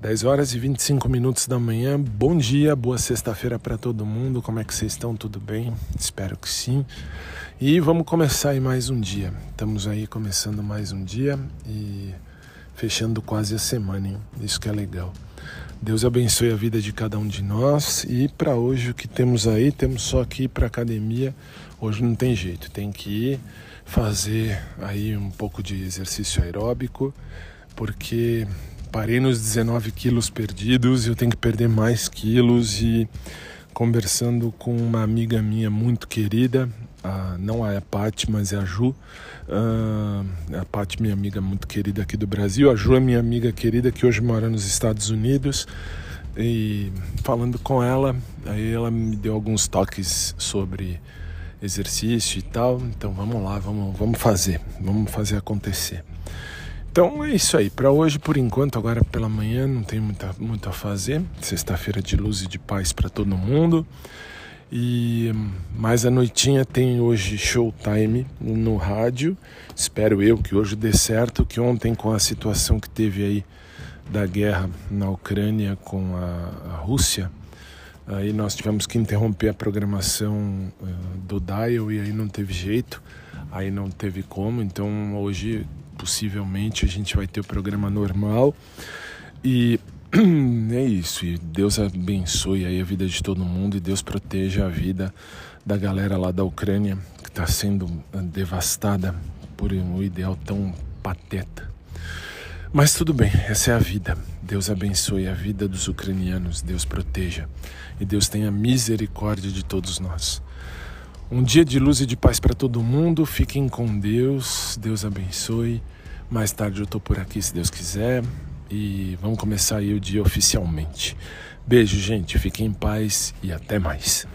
10 horas e 25 minutos da manhã. Bom dia, boa sexta-feira para todo mundo. Como é que vocês estão? Tudo bem? Espero que sim. E vamos começar aí mais um dia. Estamos aí começando mais um dia e fechando quase a semana, hein? Isso que é legal. Deus abençoe a vida de cada um de nós. E para hoje o que temos aí, temos só que ir para academia. Hoje não tem jeito, tem que ir fazer aí um pouco de exercício aeróbico, porque parei nos 19 quilos perdidos e eu tenho que perder mais quilos e conversando com uma amiga minha muito querida, a, não a Paty, mas é a Ju. Uh, a Paty, minha amiga muito querida aqui do Brasil. A Ju é minha amiga querida que hoje mora nos Estados Unidos. E falando com ela, aí ela me deu alguns toques sobre exercício e tal. Então vamos lá, vamos, vamos fazer, vamos fazer acontecer. Então é isso aí. Para hoje, por enquanto, agora pela manhã, não tem muita, muito a fazer. Sexta-feira de luz e de paz para todo mundo. E mais a noitinha tem hoje showtime no rádio. Espero eu que hoje dê certo, que ontem com a situação que teve aí da guerra na Ucrânia com a, a Rússia, aí nós tivemos que interromper a programação uh, do Dial e aí não teve jeito, aí não teve como. Então hoje possivelmente a gente vai ter o programa normal. E é isso. E Deus abençoe aí a vida de todo mundo e Deus proteja a vida da galera lá da Ucrânia que está sendo devastada por um ideal tão pateta. Mas tudo bem, essa é a vida. Deus abençoe a vida dos ucranianos, Deus proteja e Deus tenha misericórdia de todos nós. Um dia de luz e de paz para todo mundo. Fiquem com Deus. Deus abençoe. Mais tarde eu tô por aqui, se Deus quiser. E vamos começar aí o dia oficialmente. Beijo, gente. Fiquem em paz e até mais.